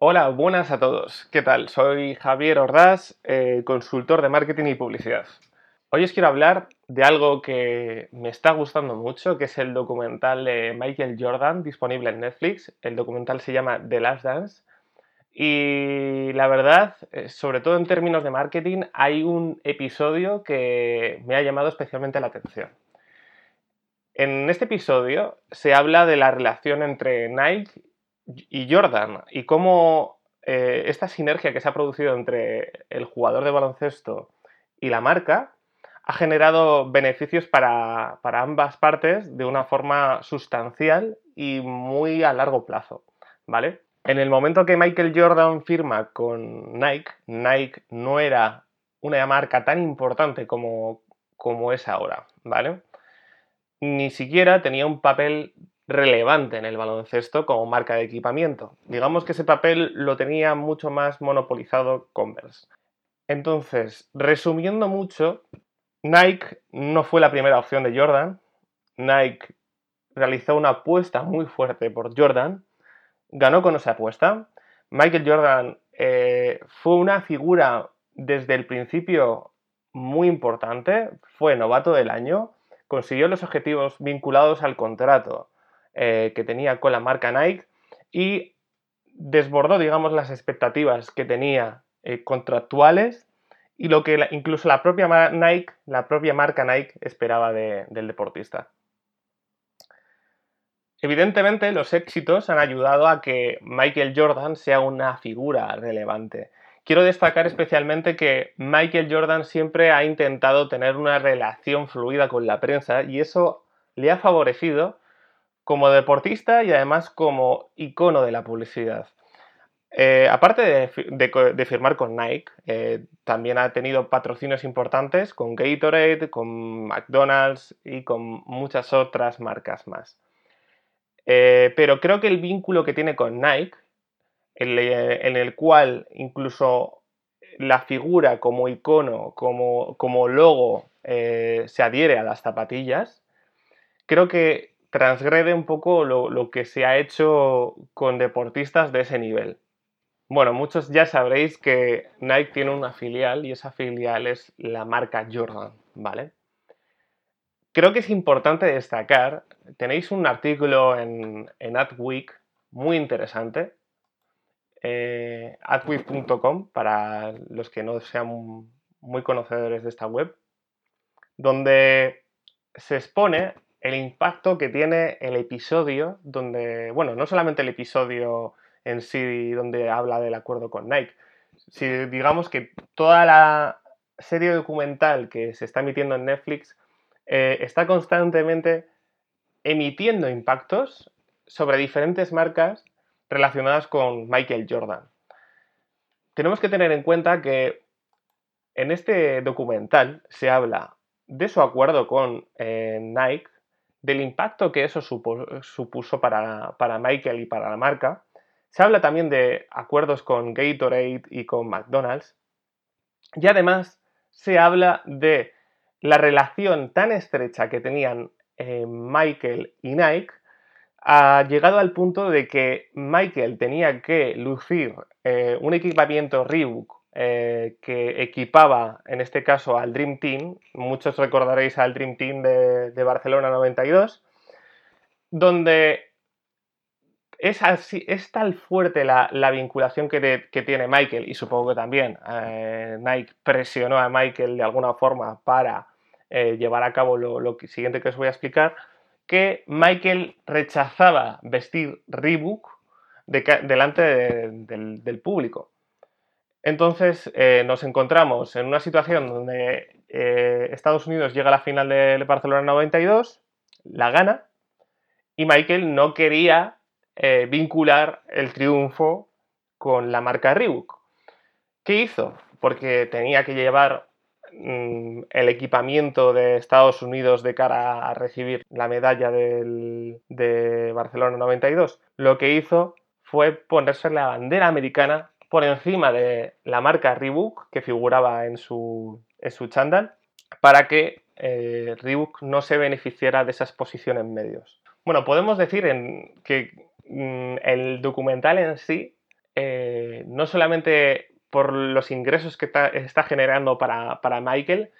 Hola, buenas a todos. ¿Qué tal? Soy Javier Ordaz, eh, consultor de marketing y publicidad. Hoy os quiero hablar de algo que me está gustando mucho, que es el documental de Michael Jordan disponible en Netflix. El documental se llama The Last Dance. Y la verdad, eh, sobre todo en términos de marketing, hay un episodio que me ha llamado especialmente la atención. En este episodio se habla de la relación entre Nike y Jordan y cómo eh, esta sinergia que se ha producido entre el jugador de baloncesto y la marca ha generado beneficios para, ambas partes de una forma sustancial y muy a largo plazo, ¿vale? En el momento que Michael Jordan firma con Nike, Nike no era una marca tan importante como, como es ahora, ¿vale? Ni siquiera tenía un papel relevante en el baloncesto como marca de equipamiento. Digamos que ese papel lo tenía mucho más monopolizado Converse. Entonces, resumiendo mucho, Nike no fue la primera opción de Jordan. Nike realizó una apuesta muy fuerte por Jordan, ganó con esa apuesta. Michael Jordan eh, fue una figura desde el principio muy importante, fue novato del año, consiguió los objetivos vinculados al contrato eh, que tenía con la marca Nike y desbordó, digamos, las expectativas que tenía eh, contractuales y lo que incluso la propia Nike, la propia marca Nike esperaba del deportista. Evidentemente, los éxitos han ayudado a que Michael Jordan sea una figura relevante. Quiero destacar especialmente que Michael Jordan siempre ha intentado tener una relación fluida con la prensa y eso le ha favorecido como deportista y además como icono de la publicidad. Eh, aparte de, firmar con Nike, eh, también ha tenido patrocinios importantes con Gatorade, con McDonald's y con muchas otras marcas más. Eh, pero creo que el vínculo que tiene con Nike, en, el cual incluso la figura como icono, como, logo, se adhiere a las zapatillas, creo que transgrede un poco lo que se ha hecho con deportistas de ese nivel. Bueno, muchos ya sabréis que Nike tiene una filial y esa filial es la marca Jordan, ¿vale? Creo que es importante destacar, tenéis un artículo en, Adweek muy interesante, eh, adweek.com, para los que no sean muy conocedores de esta web, donde se expone el impacto que tiene el episodio, donde, bueno, no solamente el episodio en sí donde habla del acuerdo con Nike. Si digamos que toda la serie documental que se está emitiendo en Netflix eh, está constantemente emitiendo impactos sobre diferentes marcas relacionadas con Michael Jordan. Tenemos que tener en cuenta que en este documental se habla de su acuerdo con eh, Nike, del impacto que eso supuso para, para Michael y para la marca, se habla también de acuerdos con Gatorade y con McDonald's. Y además se habla de la relación tan estrecha que tenían eh, Michael y Nike, ha llegado al punto de que Michael tenía que lucir eh, un equipamiento Reebok eh, que equipaba, en este caso, al Dream Team. Muchos recordaréis al Dream Team de, de Barcelona 92, donde es, así, es tal fuerte la, vinculación que, tiene Michael, y supongo que también eh, Nike presionó a Michael de alguna forma para eh, llevar a cabo lo, siguiente que os voy a explicar, que Michael rechazaba vestir Reebok delante del, público. Entonces eh, nos encontramos en una situación donde Estados Unidos llega a la final de Barcelona 92, la gana, y Michael no quería eh, vincular el triunfo con la marca Reebok. ¿Qué hizo? Porque tenía que llevar mm, el equipamiento de Estados Unidos de cara a recibir la medalla de Barcelona 92. Lo que hizo fue ponerse la bandera americana por encima de la marca Reebok que figuraba en su, en su chándal para que eh, Reebok no se beneficiara de esa exposición en medios. Bueno, podemos decir que Mm, el documental en sí eh, no solamente por los ingresos que está, generando para, Michael,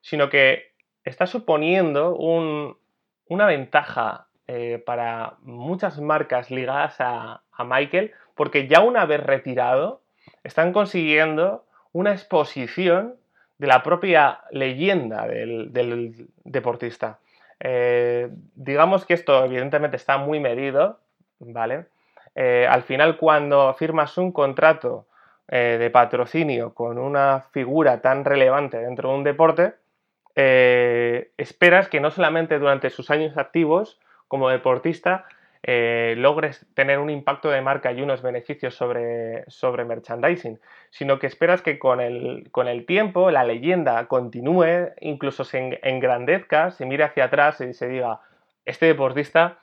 sino que está suponiendo una ventaja eh, para muchas marcas ligadas a, Michael, porque ya una vez retirado, están consiguiendo una exposición de la propia leyenda del, deportista. Eh, digamos que esto evidentemente está muy medido, ¿vale? Eh, al final cuando firmas un contrato de patrocinio con una figura tan relevante dentro de un deporte, esperas que no solamente durante sus años activos como deportista logres tener un impacto de marca y unos beneficios sobre, sobre merchandising, sino que esperas que con el, con el tiempo la leyenda continúe, incluso se engrandezca, se mire hacia atrás y se diga, este deportista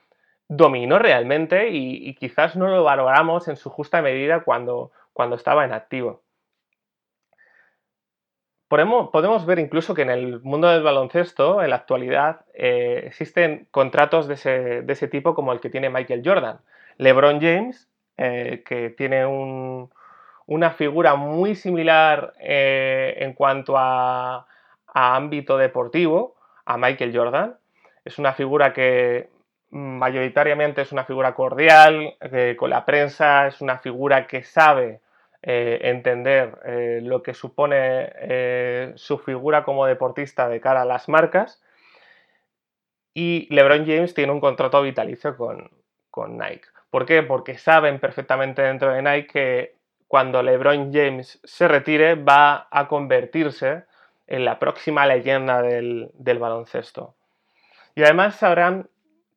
dominó realmente y, quizás no lo valoramos en su justa medida cuando, cuando estaba en activo. Podemos, ver incluso que en el mundo del baloncesto, en la actualidad, eh, existen contratos de ese, tipo como el que tiene Michael Jordan. LeBron James, eh, que tiene una figura muy similar eh, en cuanto a ámbito deportivo a Michael Jordan. Es una figura que mayoritariamente es una figura cordial, con la prensa, es una figura que sabe eh, entender eh, lo que supone eh, su figura como deportista de cara a las marcas. Y LeBron James tiene un contrato vitalicio con, con Nike. ¿Por qué? Porque saben perfectamente dentro de Nike que cuando LeBron James se retire va a convertirse en la próxima leyenda del, del baloncesto. Y además sabrán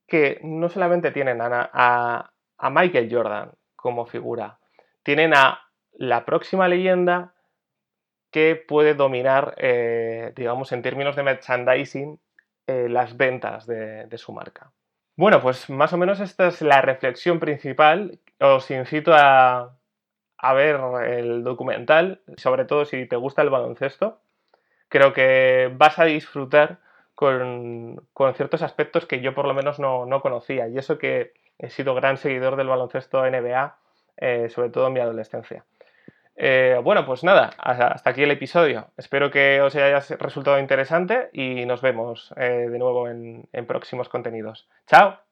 que no solamente tienen a, Michael Jordan como figura, tienen a la próxima leyenda que puede dominar, eh, digamos, en términos de merchandising, eh, las ventas de, su marca. Bueno, pues más o menos esta es la reflexión principal. Os incito a, a ver el documental, sobre todo si te gusta el baloncesto. Creo que vas a disfrutar con, ciertos aspectos que yo por lo menos no, conocía. Y eso que he sido gran seguidor del baloncesto NBA, eh, sobre todo en mi adolescencia. Eh, bueno, pues nada, hasta aquí el episodio. Espero que os haya resultado interesante y nos vemos eh, de nuevo en próximos contenidos. ¡Chao!